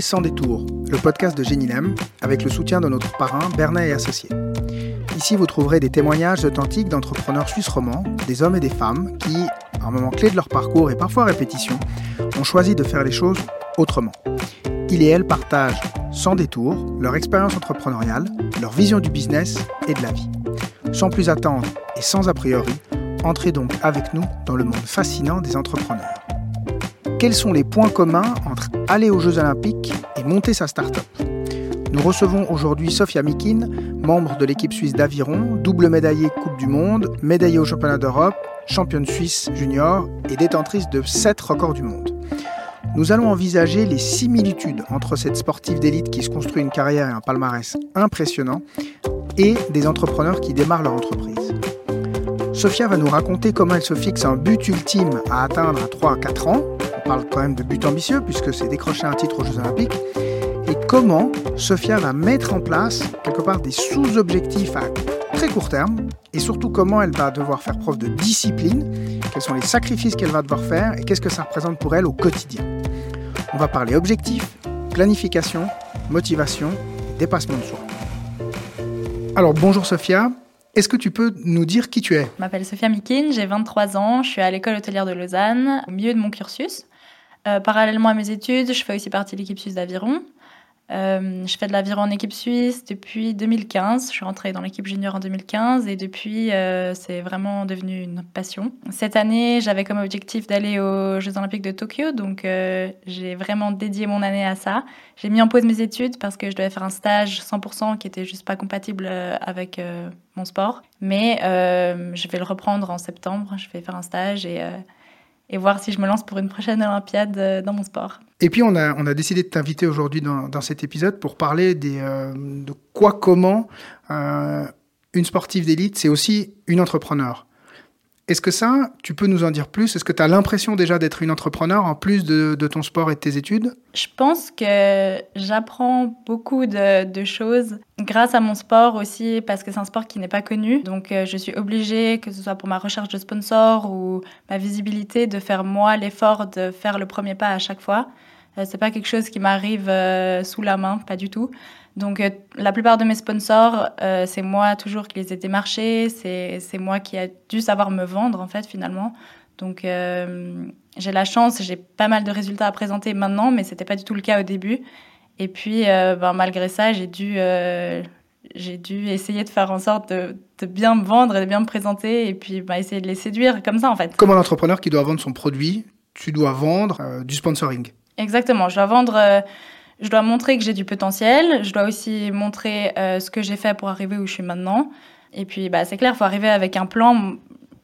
Sans détour, le podcast de Génilem, avec le soutien de notre parrain Bernat et Associés. Ici, vous trouverez des témoignages authentiques d'entrepreneurs suisses romans, des hommes et des femmes qui, à un moment clé de leur parcours et parfois à répétition, ont choisi de faire les choses autrement. Ils et elles partagent sans détour leur expérience entrepreneuriale, leur vision du business et de la vie. Sans plus attendre et sans a priori, entrez donc avec nous dans le monde fascinant des entrepreneurs. Quels sont les points communs entre aller aux Jeux Olympiques et monter sa start-up Nous recevons aujourd'hui Sophia Mikin, membre de l'équipe suisse d'aviron, double médaillée Coupe du Monde, médaillée au Championnat d'Europe, championne suisse junior et détentrice de 7 records du monde. Nous allons envisager les similitudes entre cette sportive d'élite qui se construit une carrière et un palmarès impressionnant et des entrepreneurs qui démarrent leur entreprise. Sophia va nous raconter comment elle se fixe un but ultime à atteindre à 3 à 4 ans. Parle quand même de but ambitieux puisque c'est décrocher un titre aux Jeux Olympiques. Et comment Sophia va mettre en place quelque part des sous-objectifs à très court terme et surtout comment elle va devoir faire preuve de discipline, quels sont les sacrifices qu'elle va devoir faire et qu'est-ce que ça représente pour elle au quotidien? On va parler objectifs, planification, motivation et dépassement de soi. Alors bonjour Sophia, est-ce que tu peux nous dire qui tu es? Je m'appelle Sophia Mikin, j'ai 23 ans, je suis à l'école hôtelière de Lausanne, au milieu de mon cursus. Euh, parallèlement à mes études, je fais aussi partie de l'équipe suisse d'aviron. Euh, je fais de l'aviron en équipe suisse depuis 2015. Je suis rentrée dans l'équipe junior en 2015 et depuis, euh, c'est vraiment devenu une passion. Cette année, j'avais comme objectif d'aller aux Jeux Olympiques de Tokyo, donc j'ai vraiment dédié mon année à ça. J'ai mis en pause mes études parce que je devais faire un stage 100% qui était juste pas compatible avec mon sport. Mais je vais le reprendre en septembre. Je vais faire un stage et et voir si je me lance pour une prochaine Olympiade euh, dans mon sport. Et puis on a, on a décidé de t'inviter aujourd'hui dans, dans, cet épisode pour parler des, euh, de quoi, comment euh, une sportive d'élite, c'est aussi une entrepreneur. Est-ce que ça, tu peux nous en dire plus? Est-ce que tu as l'impression déjà d'être une entrepreneur en plus de, ton sport et de tes études? Je pense que j'apprends beaucoup de, choses grâce à mon sport aussi, parce que c'est un sport qui n'est pas connu. Donc euh, je suis obligée, que ce soit pour ma recherche de sponsors ou ma visibilité, de faire moi l'effort de faire le premier pas à chaque fois. Euh, c'est pas quelque chose qui m'arrive euh, sous la main, pas du tout. Donc euh, la plupart de mes sponsors, euh, c'est moi toujours qui les ai démarchés, c'est moi qui a dû savoir me vendre en fait finalement. Donc euh, j'ai la chance, j'ai pas mal de résultats à présenter maintenant, mais c'était pas du tout le cas au début. Et puis ben, malgré ça, j'ai dû j'ai dû essayer de faire en sorte de, de, bien me vendre et de bien me présenter et puis ben, essayer de les séduire comme ça en fait. Comme un entrepreneur qui doit vendre son produit, tu dois vendre du sponsoring. Exactement, je dois vendre je dois montrer que j'ai du potentiel. Je dois aussi montrer euh, ce que j'ai fait pour arriver où je suis maintenant. Et puis, bah, c'est clair, il faut arriver avec un plan.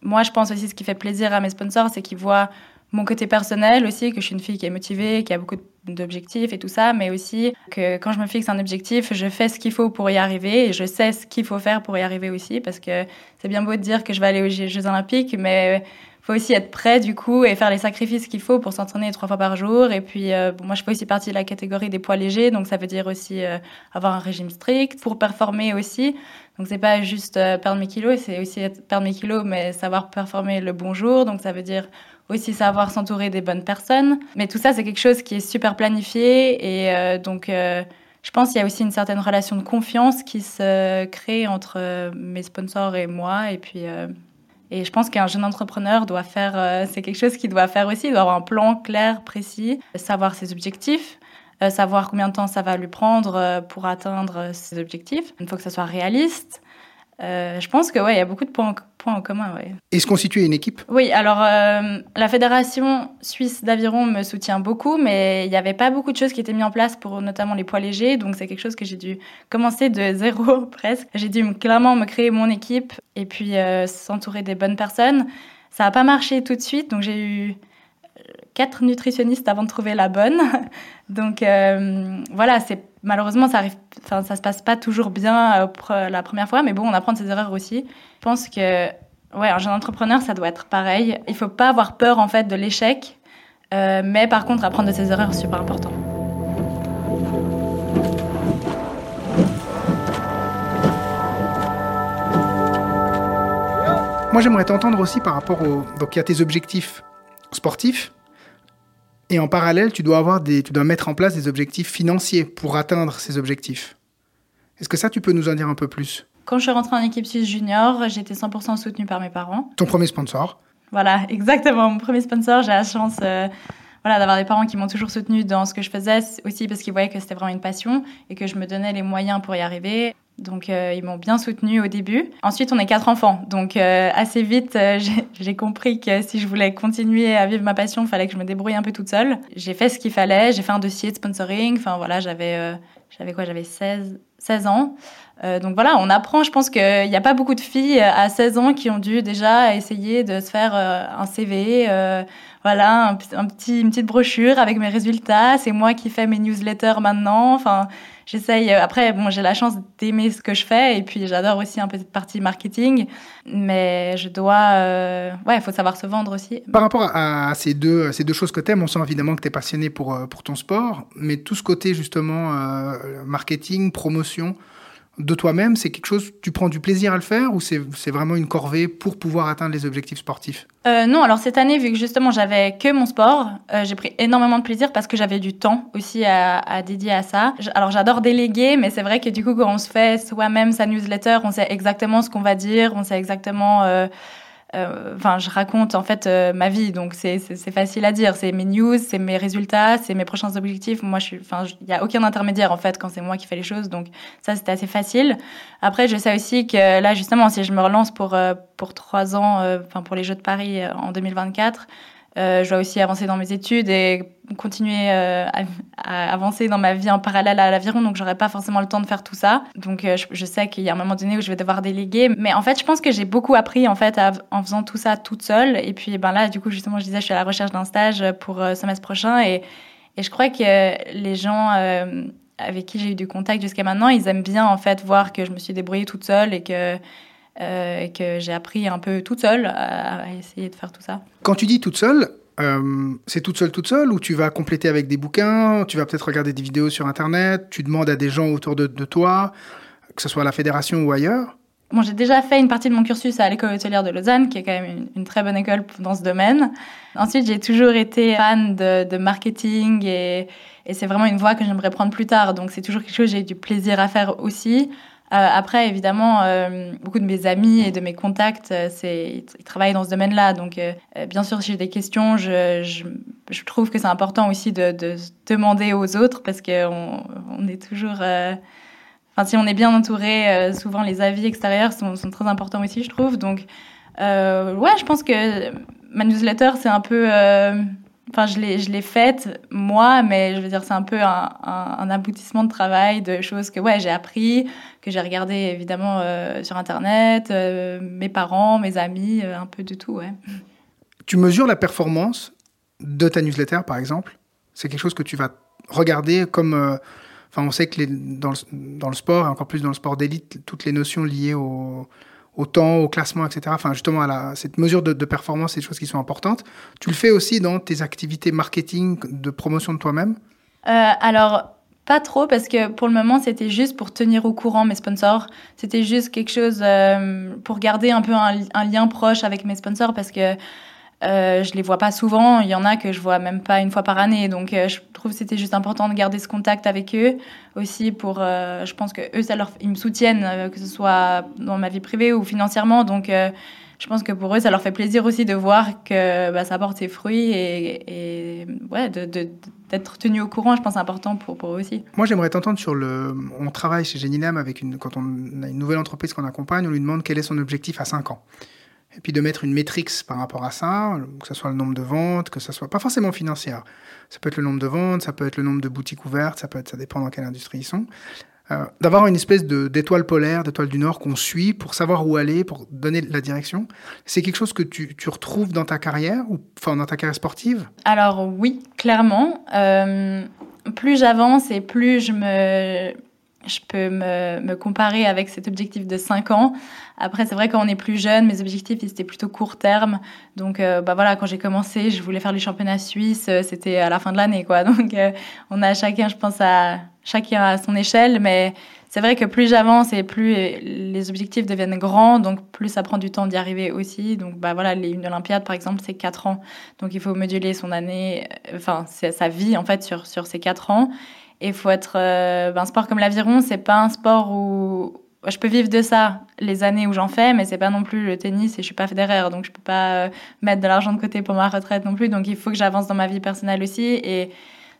Moi, je pense aussi ce qui fait plaisir à mes sponsors, c'est qu'ils voient mon côté personnel aussi, que je suis une fille qui est motivée, qui a beaucoup d'objectifs et tout ça, mais aussi que quand je me fixe un objectif, je fais ce qu'il faut pour y arriver et je sais ce qu'il faut faire pour y arriver aussi, parce que c'est bien beau de dire que je vais aller aux Jeux Olympiques, mais faut aussi être prêt du coup et faire les sacrifices qu'il faut pour s'entraîner trois fois par jour. Et puis, euh, moi, je fais aussi partie de la catégorie des poids légers, donc ça veut dire aussi euh, avoir un régime strict pour performer aussi. Donc c'est pas juste euh, perdre mes kilos, c'est aussi perdre mes kilos, mais savoir performer le bon jour. Donc ça veut dire aussi savoir s'entourer des bonnes personnes. Mais tout ça, c'est quelque chose qui est super planifié et donc. je pense qu'il y a aussi une certaine relation de confiance qui se crée entre mes sponsors et moi. Et puis, et je pense qu'un jeune entrepreneur doit faire, euh, c'est quelque chose qu'il doit faire aussi, il doit avoir un plan clair, précis, savoir ses objectifs, euh, savoir combien de temps ça va lui prendre euh, pour atteindre ses objectifs. Il faut que ça soit réaliste. Je pense que ouais, il y a beaucoup de points, points en commun. Ouais. Et se constituer une équipe? Oui, alors euh, la fédération suisse d'aviron me soutient beaucoup, mais il n'y avait pas beaucoup de choses qui étaient mises en place pour notamment les poids légers, donc c'est quelque chose que j'ai dû commencer de zéro presque. J'ai dû clairement me créer mon équipe et puis euh, s'entourer des bonnes personnes. Ça n'a pas marché tout de suite, donc j'ai eu quatre nutritionnistes avant de trouver la bonne. Donc euh, voilà, c'est malheureusement ça arrive, se passe pas toujours bien euh, la première fois, mais bon, on apprend de ses erreurs aussi. Je pense que ouais, un jeune entrepreneur, ça doit être pareil. Il faut pas avoir peur en fait de l'échec, euh, mais par contre apprendre de ses erreurs, c'est super important. Moi, j'aimerais t'entendre aussi par rapport au. Donc, il y a tes objectifs sportifs, Et en parallèle, tu dois, avoir des, tu dois mettre en place des objectifs financiers pour atteindre ces objectifs. Est-ce que ça, tu peux nous en dire un peu plus? Quand je suis rentrée en équipe suisse junior, j'étais 100% soutenue par mes parents. Ton premier sponsor? Voilà, exactement. Mon premier sponsor, j'ai la chance euh, voilà, d'avoir des parents qui m'ont toujours soutenue dans ce que je faisais, aussi parce qu'ils voyaient que c'était vraiment une passion et que je me donnais les moyens pour y arriver. Donc euh, ils m'ont bien soutenue au début. Ensuite, on est quatre enfants. Donc euh, assez vite, euh, j'ai compris que si je voulais continuer à vivre ma passion, il fallait que je me débrouille un peu toute seule. J'ai fait ce qu'il fallait. J'ai fait un dossier de sponsoring. Enfin voilà, j'avais j'avais quoi? J'avais 16, 16 ans. donc voilà, on apprend. Je pense qu'il n'y a pas beaucoup de filles à 16 ans qui ont dû déjà essayer de se faire un CV, voilà, un, petit, une petite brochure avec mes résultats. C'est moi qui fais mes newsletters maintenant. Enfin, j'essaye. Euh, après, bon, j'ai la chance d'aimer ce que je fais et puis j'adore aussi un peu cette partie marketing. Mais je dois, euh, ouais, il faut savoir se vendre aussi. Par rapport à, ces deux, ces deux choses que tu aimes, on sent évidemment que tu es passionné pour, euh, pour ton sport, mais tout ce côté justement marketing, promotion, de toi-même, c'est quelque chose, tu prends du plaisir à le faire ou c'est vraiment une corvée pour pouvoir atteindre les objectifs sportifs? Euh, Non, alors cette année, vu que justement j'avais que mon sport, euh, j'ai pris énormément de plaisir parce que j'avais du temps aussi à, dédier à ça. Alors j'adore déléguer, mais c'est vrai que du coup, quand on se fait soi-même sa newsletter, on sait exactement ce qu'on va dire, on sait exactement... Euh, enfin, je raconte en fait euh, ma vie, donc c'est facile à dire. C'est mes news, c'est mes résultats, c'est mes prochains objectifs. Moi, je suis, enfin, il n'y a aucun intermédiaire en fait quand c'est moi qui fais les choses, donc ça c'était assez facile. Après, je sais aussi que là, justement, si je me relance pour euh, pour trois ans, enfin pour les Jeux de Paris en 2024. Euh, je dois aussi avancer dans mes études et continuer euh, à, avancer dans ma vie en parallèle à l'aviron, donc j'aurai pas forcément le temps de faire tout ça. Donc euh, je, sais qu'il y a un moment donné où je vais devoir déléguer, mais en fait je pense que j'ai beaucoup appris en fait en faisant tout ça toute seule. Et puis ben là du coup justement je disais je suis à la recherche d'un stage pour semestre prochain et, et je crois que les gens avec qui j'ai eu du contact jusqu'à maintenant, ils aiment bien en fait voir que je me suis débrouillée toute seule et que euh, que j'ai appris un peu toute seule à, essayer de faire tout ça. Quand tu dis toute seule, euh, c'est toute seule, toute seule, ou tu vas compléter avec des bouquins, tu vas peut-être regarder des vidéos sur Internet, tu demandes à des gens autour de, toi, que ce soit à la fédération ou ailleurs? Bon, j'ai déjà fait une partie de mon cursus à l'école hôtelière de Lausanne, qui est quand même une, très bonne école dans ce domaine. Ensuite, j'ai toujours été fan de, marketing et, et c'est vraiment une voie que j'aimerais prendre plus tard. Donc, c'est toujours quelque chose que j'ai du plaisir à faire aussi. Euh, après, évidemment, euh, beaucoup de mes amis et de mes contacts, euh, c'est, ils travaillent dans ce domaine-là. Donc, bien sûr, si j'ai des questions, je, je, je trouve que c'est important aussi de, de, demander aux autres parce qu'on on est toujours... Enfin, si on est bien entouré, souvent les avis extérieurs sont, sont, très importants aussi, je trouve. Donc, ouais, je pense que ma newsletter, c'est un peu Enfin, je l'ai, je l'ai faite moi, mais je veux dire, c'est un peu un, aboutissement de travail, de choses que ouais, j'ai appris, que j'ai regardé évidemment euh, sur Internet, euh, mes parents, mes amis, euh, un peu de tout. Tu mesures la performance de ta newsletter, par exemple? C'est quelque chose que tu vas regarder comme... Enfin, on sait que dans, le, dans le sport, et encore plus dans le sport d'élite, toutes les notions liées au au temps, au classement, etc. Enfin, justement, à cette mesure de, performance, c'est des choses qui sont importantes. Tu le fais aussi dans tes activités marketing, de promotion de toi-même? Euh, Alors, pas trop, parce que pour le moment, c'était juste pour tenir au courant mes sponsors. C'était juste quelque chose euh, pour garder un peu un, un, lien proche avec mes sponsors, parce que euh, je les vois pas souvent. Il y en a que je vois même pas une fois par année. Donc, euh, je trouve que c'était juste important de garder ce contact avec eux aussi pour. Euh, je pense que eux, ça leur, ils me soutiennent, euh, que ce soit dans ma vie privée ou financièrement. Donc, je pense que pour eux, ça leur fait plaisir aussi de voir que bah, ça porte ses fruits et, ouais, d'être tenu au courant, je pense, c'est important pour, pour eux aussi. Moi, j'aimerais t'entendre sur le. On travaille chez Geninam avec une. Quand on a une nouvelle entreprise qu'on accompagne, on lui demande quel est son objectif à 5 ans et puis de mettre une métrique par rapport à ça, que ce soit le nombre de ventes, que ce soit pas forcément financière. Ça peut être le nombre de ventes, ça peut être le nombre de boutiques ouvertes, ça peut être, ça dépend dans quelle industrie ils sont. Euh, d'avoir une espèce d'étoile polaire, d'étoile du Nord qu'on suit pour savoir où aller, pour donner la direction. C'est quelque chose que tu, tu, retrouves dans ta carrière, ou enfin dans ta carrière sportive? Alors oui, clairement. Euh, plus j'avance et plus je me je peux me, me, comparer avec cet objectif de 5 ans. Après, c'est vrai, quand on est plus jeune, mes objectifs, ils étaient plutôt court terme. Donc, euh, bah voilà, quand j'ai commencé, je voulais faire les championnats suisses, euh, c'était à la fin de l'année, quoi. Donc, euh, on a chacun, je pense, à chacun à son échelle, mais c'est vrai que plus j'avance et plus les objectifs deviennent grands, donc plus ça prend du temps d'y arriver aussi. Donc, bah voilà, les, une Olympiade, par exemple, c'est 4 ans. Donc, il faut moduler son année, enfin, sa vie, en fait, sur, sur ces 4 ans. Et faut être. Euh, ben, un sport comme l'aviron, c'est pas un sport où. Je peux vivre de ça les années où j'en fais, mais c'est pas non plus le tennis et je suis pas fédéraire, donc je peux pas euh, mettre de l'argent de côté pour ma retraite non plus. Donc il faut que j'avance dans ma vie personnelle aussi. Et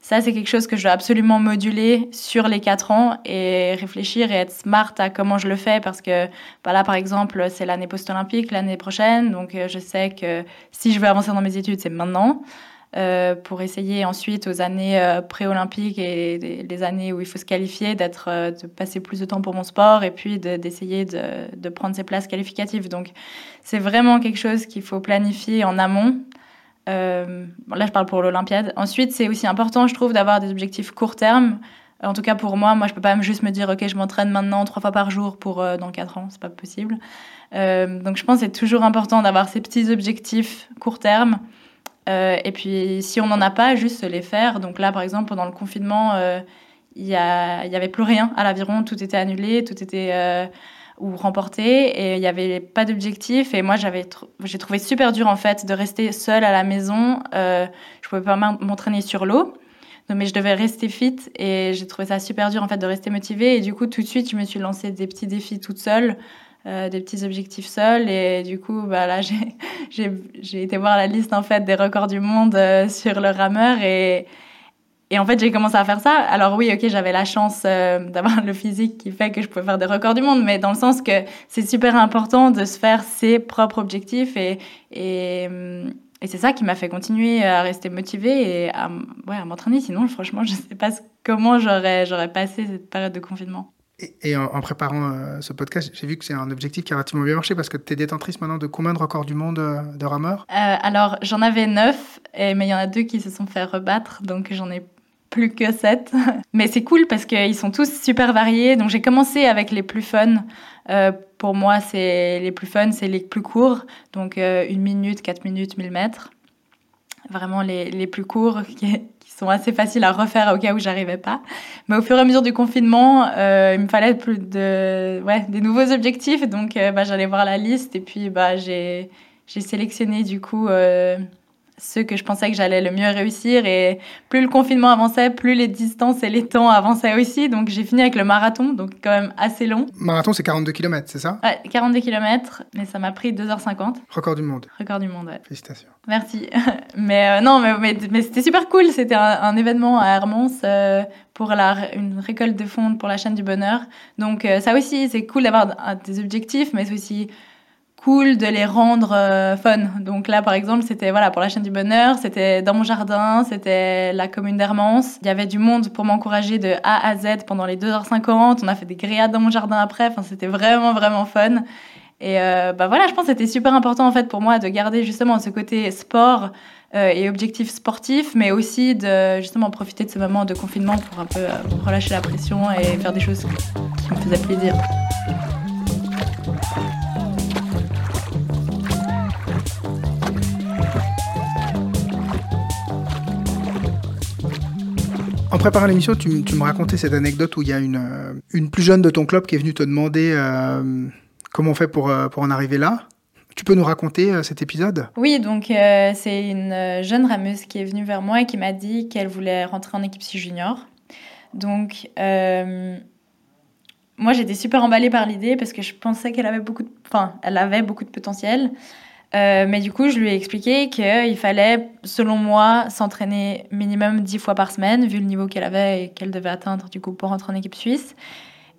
ça, c'est quelque chose que je dois absolument moduler sur les quatre ans et réfléchir et être smart à comment je le fais parce que bah là, par exemple, c'est l'année post-olympique l'année prochaine. Donc, euh, je sais que si je veux avancer dans mes études, c'est maintenant. Euh, pour essayer ensuite aux années euh, pré-olympiques et les années où il faut se qualifier, d'être, euh, de passer plus de temps pour mon sport et puis d'essayer de, prendre ces places qualificatives. Donc c'est vraiment quelque chose qu'il faut planifier en amont. Bon, là, je parle pour l'Olympiade. Ensuite, c'est aussi important, je trouve, d'avoir des objectifs court terme. En tout cas, pour moi, moi, je peux pas juste me dire, OK, je m'entraîne maintenant trois fois par jour pour dans quatre ans. C'est pas possible. donc, je pense que c'est toujours important d'avoir ces petits objectifs court terme euh, et puis, si on n'en a pas, juste les faire. Donc là, par exemple, pendant le confinement, euh, il n'y avait plus rien à l'aviron, tout était annulé, tout était euh, ou remporté, et il n'y avait pas d'objectif. Et moi, j'avais, j'ai trouvé super dur en fait de rester seule à la maison. Euh, je pouvais pas m'entraîner sur l'eau, mais je devais rester fit, et j'ai trouvé ça super dur en fait de rester motivée. Et du coup, tout de suite, je me suis lancé des petits défis toute seule. Euh, des petits objectifs seuls. Et du coup, bah, j'ai été voir la liste en fait des records du monde euh, sur le rameur et, et en fait, j'ai commencé à faire ça. Alors oui, ok, j'avais la chance euh, d'avoir le physique qui fait que je pouvais faire des records du monde, mais dans le sens que c'est super important de se faire ses propres objectifs et, et, et c'est ça qui m'a fait continuer à rester motivée et à, ouais, à m'entraîner. Sinon, franchement, je sais pas comment j'aurais passé cette période de confinement. Et, en, préparant euh, ce podcast, j'ai vu que c'est un objectif qui a relativement bien marché parce que tu es détentrice maintenant de combien de records du monde euh, de rameurs? Euh, Alors, j'en avais neuf, mais il y en a deux qui se sont fait rebattre, donc j'en ai plus que sept. mais c'est cool parce qu'ils sont tous super variés. Donc, j'ai commencé avec les plus fun. pour moi, c'est les plus fun, c'est les plus courts. Donc, une minute, quatre minutes, mille mètres. Vraiment les, les plus courts sont assez faciles à refaire au cas où j'arrivais pas. Mais au fur et à mesure du confinement, euh, il me fallait plus de, ouais, des nouveaux objectifs. Donc, euh, bah, j'allais voir la liste et puis bah, j'ai, sélectionné du coup euh, ceux que je pensais que j'allais le mieux réussir. Et plus le confinement avançait, plus les distances et les temps avançaient aussi. Donc j'ai fini avec le marathon, donc quand même assez long. Marathon, c'est 42 km, c'est ça? Ouais, 42 km, mais ça m'a pris 2h50. Record du monde. Record du monde, ouais. Félicitations. Merci. mais euh, non, mais, mais, c'était super cool. C'était un, événement à Hermance euh, pour la, une récolte de fonds pour la chaîne du bonheur. Donc euh, ça aussi, c'est cool d'avoir des objectifs, mais c'est aussi cool de les rendre euh, fun. Donc là, par exemple, c'était voilà pour la chaîne du bonheur, c'était dans mon jardin, c'était la commune d'Hermance. Il y avait du monde pour m'encourager de A à Z pendant les 2h50. On a fait des grillades dans mon jardin après. Enfin, c'était vraiment vraiment fun. Et euh, bah voilà, je pense que c'était super important en fait pour moi de garder justement ce côté sport euh, et objectif sportif, mais aussi de justement profiter de ce moment de confinement pour un peu relâcher la pression et faire des choses qui me faisaient plaisir. En préparant l'émission, tu, me racontais cette anecdote où il y a une, euh, une plus jeune de ton club qui est venue te demander euh, comment on fait pour, euh, pour en arriver là. Tu peux nous raconter cet épisode? Oui, donc c'est une jeune rameuse qui est venue vers moi et qui m'a dit qu'elle voulait rentrer en équipe si junior. Donc moi j'étais super emballée par l'idée parce que je pensais qu'elle avait avait beaucoup de potentiel. Euh, mais du coup, je lui ai expliqué qu'il fallait, selon moi, s'entraîner minimum 10 fois par semaine, vu le niveau qu'elle avait et qu'elle devait atteindre du coup pour rentrer en équipe suisse.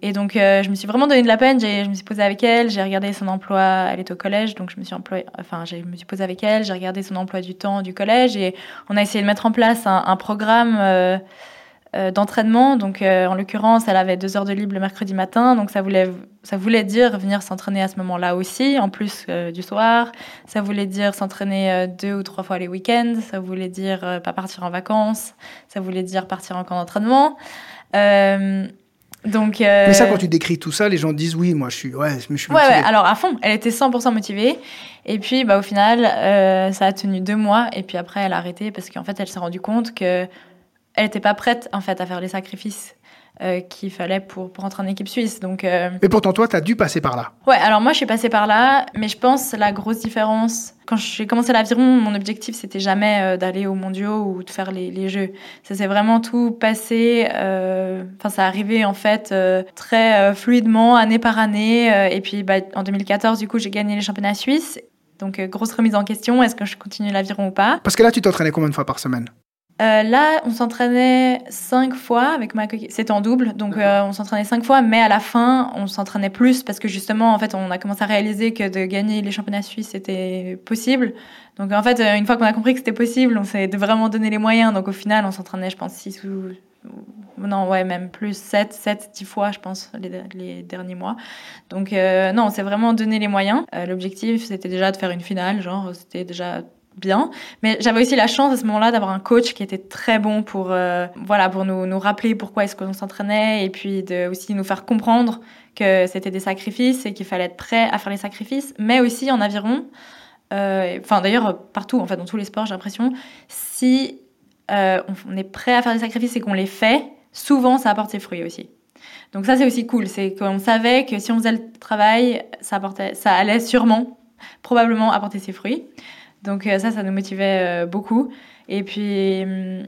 Et donc, euh, je me suis vraiment donné de la peine. Je me suis posée avec elle, j'ai regardé son emploi. Elle est au collège, donc je me suis employée, enfin, je me suis posée avec elle, j'ai regardé son emploi du temps du collège et on a essayé de mettre en place un, un programme. Euh, euh, d'entraînement. Donc, euh, en l'occurrence, elle avait deux heures de libre le mercredi matin. Donc, ça voulait, ça voulait dire venir s'entraîner à ce moment-là aussi, en plus euh, du soir. Ça voulait dire s'entraîner deux ou trois fois les week-ends. Ça voulait dire pas partir en vacances. Ça voulait dire partir en camp d'entraînement. Donc, euh, Mais ça, quand tu décris tout ça, les gens disent oui, moi je suis, ouais, je suis Ouais, motivée. ouais, alors à fond, elle était 100% motivée. Et puis, bah, au final, euh, ça a tenu deux mois. Et puis après, elle a arrêté parce qu'en fait, elle s'est rendue compte que elle n'était pas prête en fait à faire les sacrifices euh, qu'il fallait pour, pour entrer en équipe suisse. Donc, euh, Mais pourtant, toi, tu as dû passer par là. ouais, alors moi, je suis passée par là, mais je pense la grosse différence. Quand j'ai commencé l'aviron, mon objectif, c'était jamais euh, d'aller aux mondiaux ou de faire les, les jeux. Ça s'est vraiment tout passé. euh, Enfin, ça arrivé en fait euh, très euh, fluidement, année par année. euh, et puis, bah, en 2014, du coup, j'ai gagné les championnats suisses. Donc, euh, grosse remise en question est-ce que je continue l'aviron ou pas? Parce que là, tu t'entraînais combien de fois par semaine? Euh, là, on s'entraînait cinq fois avec ma coquille. C'était en double, donc euh, on s'entraînait cinq fois, mais à la fin, on s'entraînait plus parce que justement, en fait, on a commencé à réaliser que de gagner les championnats suisses c'était possible. Donc en fait, euh, une fois qu'on a compris que c'était possible, on s'est vraiment donné les moyens. Donc au final, on s'entraînait, je pense, six ou ou- non, ouais, même plus 7, 7, 10 fois, je pense, les, les derniers mois. Donc, euh, non, on s'est vraiment donné les moyens. Euh, L'objectif, c'était déjà de faire une finale, genre, c'était déjà bien. Mais j'avais aussi la chance à ce moment-là d'avoir un coach qui était très bon pour, euh, voilà, pour nous, nous rappeler pourquoi est-ce qu'on s'entraînait et puis de aussi nous faire comprendre que c'était des sacrifices et qu'il fallait être prêt à faire les sacrifices, mais aussi en aviron. euh, Enfin, d'ailleurs, partout, en fait, dans tous les sports, j'ai l'impression, si euh, on, est prêt à faire des sacrifices et qu'on les fait, souvent, ça apporte ses fruits aussi. Donc ça, c'est aussi cool. C'est qu'on savait que si on faisait le travail, ça, apportait, ça allait sûrement, probablement apporter ses fruits. Donc euh, ça, ça nous motivait euh, beaucoup. Et puis, hum,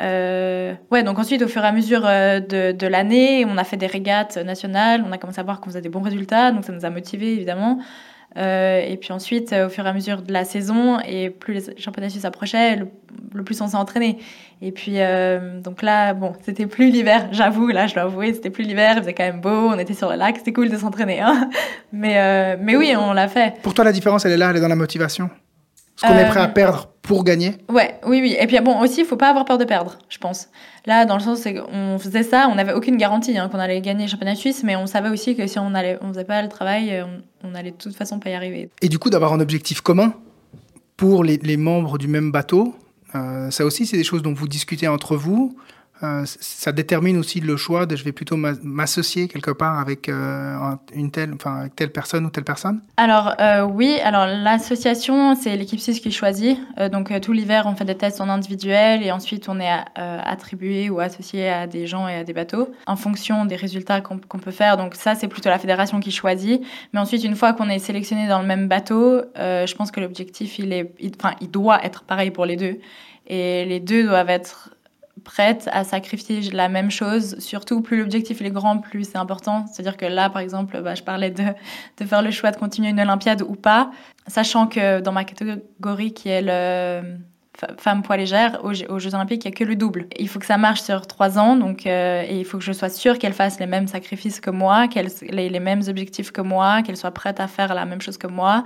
euh, ouais, donc ensuite, au fur et à mesure euh, de, l'année, on a fait des régates nationales, on a commencé à voir qu'on faisait des bons résultats, donc ça nous a motivés, évidemment. Euh, et puis ensuite, euh, au fur et à mesure de la saison, et plus les championnats suisses approchaient, le, plus on s'est entraîné. Et puis, euh, donc là, bon, c'était plus l'hiver, j'avoue, là, je dois avouer, c'était plus l'hiver, il faisait quand même beau, on était sur le lac, c'était cool de s'entraîner. Hein mais, euh, mais oui, on l'a fait. Pour toi, la différence, elle est là, elle est dans la motivation? Ce qu'on Euh, est prêt à perdre pour gagner Ouais, oui, oui. Et puis bon, aussi, il faut pas avoir peur de perdre, je pense. Là, dans le sens, c'est qu'on faisait ça, on n'avait aucune garantie hein, qu'on allait gagner le championnat suisse, mais on savait aussi que si on allait, on faisait pas le travail, euh, on, on allait de toute façon pas y arriver. Et du coup, d'avoir un objectif commun pour les, les membres du même bateau, euh, ça aussi, c'est des choses dont vous discutez entre vous. Euh, ça détermine aussi le choix de je vais plutôt m'a- m'associer quelque part avec euh, un- une telle, enfin avec telle personne ou telle personne. Alors euh, oui, alors l'association, c'est l'équipe suisse qui choisit. Donc tout l'hiver, on fait des tests en individuel et ensuite on est attribué ou associé à des gens et à des bateaux en fonction des résultats qu'on peut faire. Donc ça, c'est plutôt la fédération qui choisit. Mais ensuite, une fois qu'on est sélectionné dans le même bateau, je pense que l'objectif, il il doit être pareil pour les deux. Et les deux doivent être prêtes à sacrifier la même chose. Surtout, plus l'objectif est grand, plus c'est important. C'est-à-dire que là, par exemple, bah, je parlais de, faire le choix de continuer une Olympiade ou pas, sachant que dans ma catégorie qui est le femme poids légère, aux, Jeux- aux Jeux Olympiques, il n'y a que le double. Il faut que ça marche sur trois ans, donc, euh, et il faut que je sois sûre qu'elle fasse les mêmes sacrifices que moi, qu'elle ait les mêmes objectifs que moi, qu'elle soit prête à faire la même chose que moi.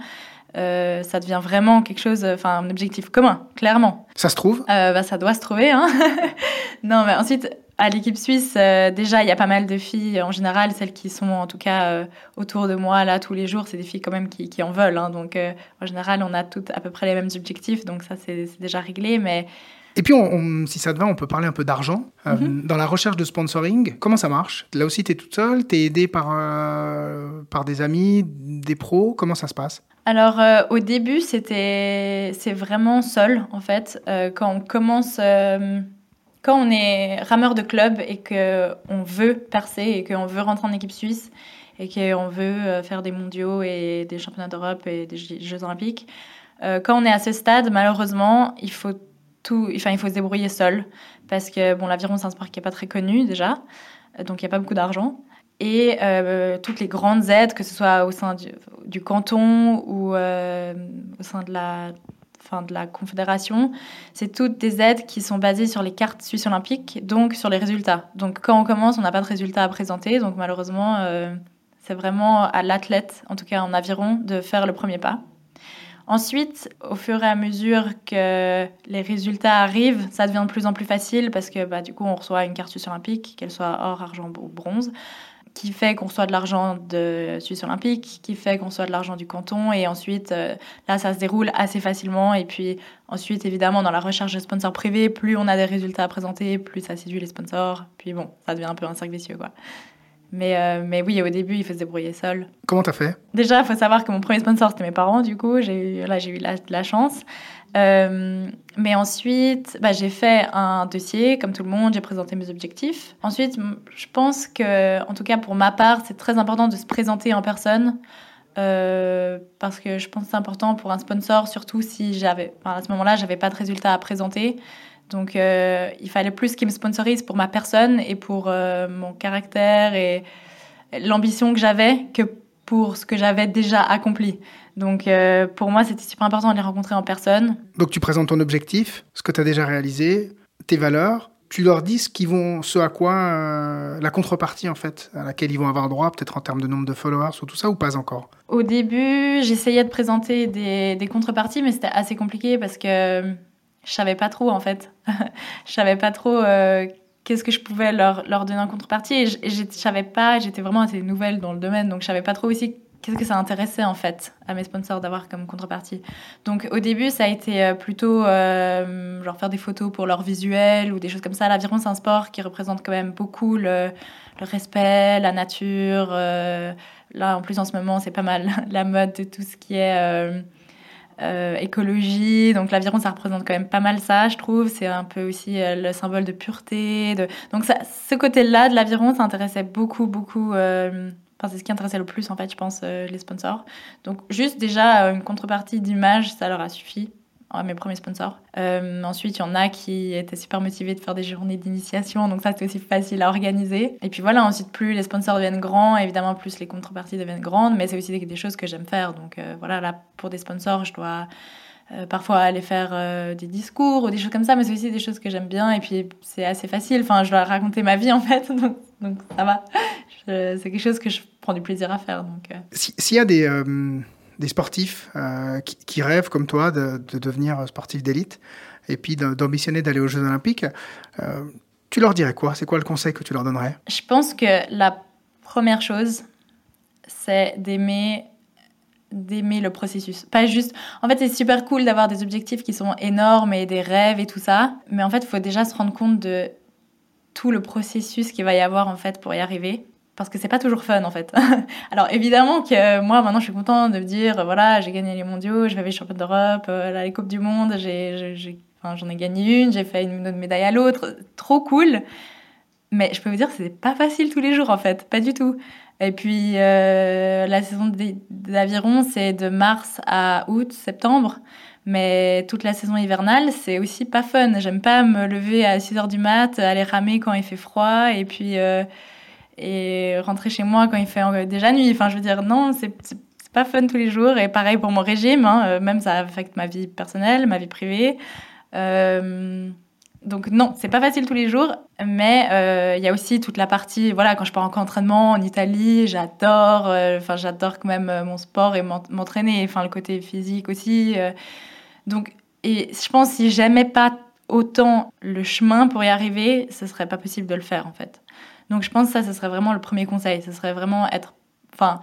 Euh, ça devient vraiment quelque chose, enfin un objectif commun, clairement. Ça se trouve Euh, bah, ça doit se trouver. Hein non, mais ensuite, à l'équipe suisse, euh, déjà, il y a pas mal de filles, en général, celles qui sont en tout cas euh, autour de moi, là, tous les jours, c'est des filles quand même qui, qui en veulent. Hein, donc, euh, en général, on a toutes à peu près les mêmes objectifs, donc ça, c'est déjà réglé. Mais Et puis, on- on- si ça te va, on peut parler un peu d'argent. Euh, Mhm. Dans la recherche de sponsoring, comment ça marche? Là aussi, tu es toute seule, tu es aidée par, euh, par des amis, des pros, comment ça se passe? Alors, euh, au début, c'était c'est vraiment seul, en fait. Euh, quand on commence, euh, quand on est rameur de club et que on veut percer et qu'on veut rentrer en équipe suisse et qu'on veut euh, faire des mondiaux et des championnats d'Europe et des Jeux olympiques, euh, quand on est à ce stade, malheureusement, il faut tout, enfin, il faut se débrouiller seul parce que bon, l'aviron c'est un sport qui est pas très connu déjà, euh, donc il y a pas beaucoup d'argent. Et euh, toutes les grandes aides, que ce soit au sein du, canton ou euh, au sein de la, enfin, de la confédération, c'est toutes des aides qui sont basées sur les cartes suisses olympiques, donc sur les résultats. Donc quand on commence, on n'a pas de résultats à présenter, donc malheureusement, euh, c'est vraiment à l'athlète, en tout cas en aviron, de faire le premier pas. Ensuite, au fur et à mesure que les résultats arrivent, ça devient de plus en plus facile parce que bah, du coup, on reçoit une carte suisse olympique, qu'elle soit or, argent ou bronze, qui fait qu'on reçoit de l'argent de Suisse olympique, qui fait qu'on reçoit de l'argent du canton. Et ensuite, euh, là, ça se déroule assez facilement. Et puis ensuite, évidemment, dans la recherche de sponsors privés, plus on a des résultats à présenter, plus ça séduit les sponsors. Puis bon, ça devient un peu un cercle vicieux, quoi. Mais, euh, mais oui, au début, il faut se débrouiller seul. Comment t'as fait? Déjà, il faut savoir que mon premier sponsor, c'était mes parents, du coup. J'ai eu, là, j'ai eu la, la chance. Euh, mais ensuite, bah, j'ai fait un dossier, comme tout le monde, j'ai présenté mes objectifs. Ensuite, je pense que, en tout cas pour ma part, c'est très important de se présenter en personne. Euh, parce que je pense que c'est important pour un sponsor, surtout si j'avais, à ce moment-là, j'avais pas de résultat à présenter. Donc, euh, il fallait plus qu'il me sponsorise pour ma personne et pour mon caractère et l'ambition que j'avais que pour ce que j'avais déjà accompli. Donc, euh, pour moi, c'était super important de les rencontrer en personne. Donc, tu présentes ton objectif, ce que tu as déjà réalisé, tes valeurs. Tu leur dis ce, qui vont, ce à quoi, euh, la contrepartie, en fait, à laquelle ils vont avoir droit, peut-être en termes de nombre de followers ou tout ça, ou pas encore? Au début, j'essayais de présenter des, des contreparties, mais c'était assez compliqué parce que je savais pas trop, en fait. je savais pas trop euh, qu'est-ce que je pouvais leur, leur donner en contrepartie. Et je, savais pas, j'étais vraiment assez nouvelle dans le domaine, donc je savais pas trop aussi qu'est-ce que ça intéressait en fait à mes sponsors d'avoir comme contrepartie. Donc au début, ça a été euh, plutôt euh, genre faire des photos pour leur visuel ou des choses comme ça. L'aviron, c'est un sport qui représente quand même beaucoup le, le respect, la nature. Euh, là, en plus, en ce moment, c'est pas mal la mode de tout ce qui est euh, euh, écologie. Donc l'aviron, ça représente quand même pas mal ça, je trouve. C'est un peu aussi euh, le symbole de pureté. De... Donc ça, ce côté-là de l'aviron, ça intéressait beaucoup, beaucoup. Euh, Enfin, c'est ce qui intéressait le plus, en fait, je pense, euh, les sponsors. Donc, juste déjà, une contrepartie d'image, ça leur a suffi mes premiers sponsors. Euh, ensuite, il y en a qui étaient super motivés de faire des journées d'initiation, donc ça, c'est aussi facile à organiser. Et puis voilà, ensuite, plus les sponsors deviennent grands, évidemment, plus les contreparties deviennent grandes, mais c'est aussi des, choses que j'aime faire. Donc euh, voilà, là, pour des sponsors, je dois euh, parfois aller faire des discours ou des choses comme ça, mais c'est aussi des choses que j'aime bien et puis c'est assez facile. Enfin, je dois raconter ma vie en fait, donc, ça va. C'est quelque chose que je prends du plaisir à faire. S'il si y a des, des sportifs euh, qui, rêvent comme toi de, de devenir sportif d'élite et puis d'ambitionner d'aller aux Jeux Olympiques, tu leur dirais quoi? C'est quoi le conseil que tu leur donnerais? Je pense que la première chose, c'est d'aimer d'aimer le processus. Pas juste. En fait, c'est super cool d'avoir des objectifs qui sont énormes et des rêves et tout ça, mais en fait, il faut déjà se rendre compte de tout le processus qu'il va y avoir en fait pour y arriver. Parce que c'est pas toujours fun en fait. Alors évidemment que moi maintenant je suis contente de me dire voilà j'ai gagné les mondiaux, je vais championne d'Europe, euh, les coupes du monde, j'en ai gagné une, j'ai fait une médaille à l'autre, trop cool. Mais je peux vous dire c'est pas facile tous les jours en fait, pas du tout. Et puis, euh, la saison d'aviron, c'est de mars à août, septembre. Mais toute la saison hivernale, c'est aussi pas fun. J'aime pas me lever à 6 heures du mat, aller ramer quand il fait froid et puis euh, et rentrer chez moi quand il fait déjà nuit. Enfin, je veux dire, non, c'est pas fun tous les jours. Et pareil pour mon régime, hein, même ça affecte ma vie personnelle, ma vie privée. Euh, donc non, c'est pas facile tous les jours, mais il euh, y a aussi toute la partie, voilà, quand je pars en entraînement en Italie, j'adore, euh, enfin euh, j'adore quand même mon sport et m'entraîner, enfin le côté physique aussi. Euh. donc et je pense si j'aimais pas autant le chemin pour y arriver, ce serait pas possible de le faire en fait. Donc je pense que ça, ce serait vraiment le premier conseil, ce serait vraiment être, enfin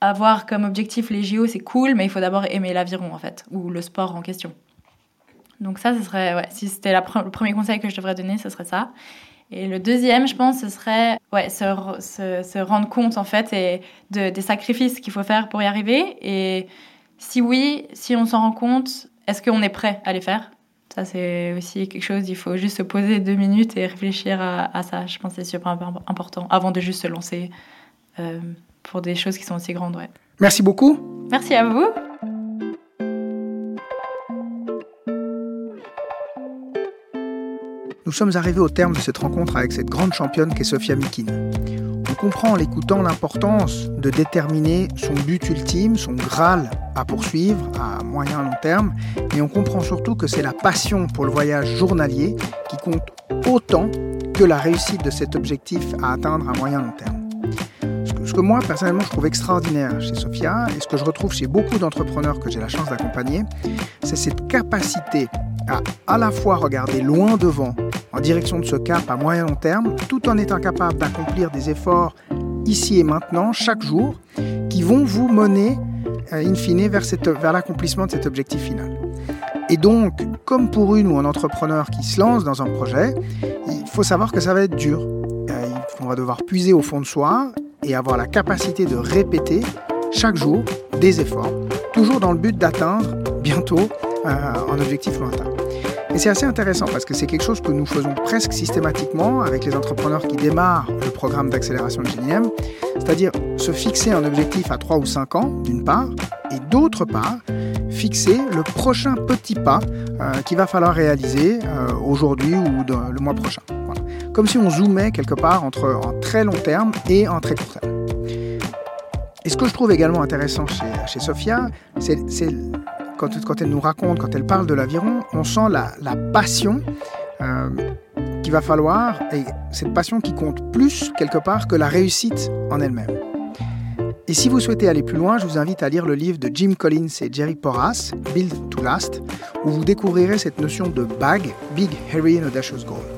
avoir comme objectif les JO, c'est cool, mais il faut d'abord aimer l'aviron en fait, ou le sport en question. Donc ça, ce serait, ouais, si c'était le premier conseil que je devrais donner, ce serait ça. Et le deuxième, je pense, ce serait ouais, se, se, se rendre compte en fait des sacrifices qu'il faut faire pour y arriver. Et si oui, si on s'en rend compte, est-ce qu'on est prêt à les faire? Ça, c'est aussi quelque chose, il faut juste se poser deux minutes et réfléchir à, à ça. Je pense que c'est super important avant de juste se lancer euh, pour des choses qui sont aussi grandes. Ouais. Merci beaucoup. Merci à vous. Nous sommes arrivés au terme de cette rencontre avec cette grande championne qu'est Sofia Mikin. On comprend en l'écoutant l'importance de déterminer son but ultime, son Graal à poursuivre à moyen long terme, et on comprend surtout que c'est la passion pour le voyage journalier qui compte autant que la réussite de cet objectif à atteindre à moyen long terme. Ce que, ce que moi, personnellement, je trouve extraordinaire chez Sofia, et ce que je retrouve chez beaucoup d'entrepreneurs que j'ai la chance d'accompagner, c'est cette capacité à à la fois regarder loin devant en direction de ce cap à moyen long terme, tout en étant capable d'accomplir des efforts ici et maintenant, chaque jour, qui vont vous mener, euh, in fine, vers, vers l'accomplissement de cet objectif final. Et donc, comme pour une ou un entrepreneur qui se lance dans un projet, il faut savoir que ça va être dur. Euh, on va devoir puiser au fond de soi et avoir la capacité de répéter chaque jour des efforts, toujours dans le but d'atteindre bientôt euh, un objectif lointain. Et c'est assez intéressant parce que c'est quelque chose que nous faisons presque systématiquement avec les entrepreneurs qui démarrent le programme d'accélération de GNM, c'est-à-dire se fixer un objectif à 3 ou 5 ans, d'une part, et d'autre part, fixer le prochain petit pas euh, qu'il va falloir réaliser euh, aujourd'hui ou le mois prochain. Comme si on zoomait quelque part entre un très long terme et un très court terme. Et ce que je trouve également intéressant chez, chez Sophia, c'est quand, elle nous raconte, quand elle parle de l'aviron, on sent la, passion euh, qu'il va falloir, et cette passion qui compte plus quelque part que la réussite en elle-même. Et si vous souhaitez aller plus loin, je vous invite à lire le livre de Jim Collins et Jerry Porras, Build to Last, où vous découvrirez cette notion de BAG, Big, Hairy and Audacious Goal.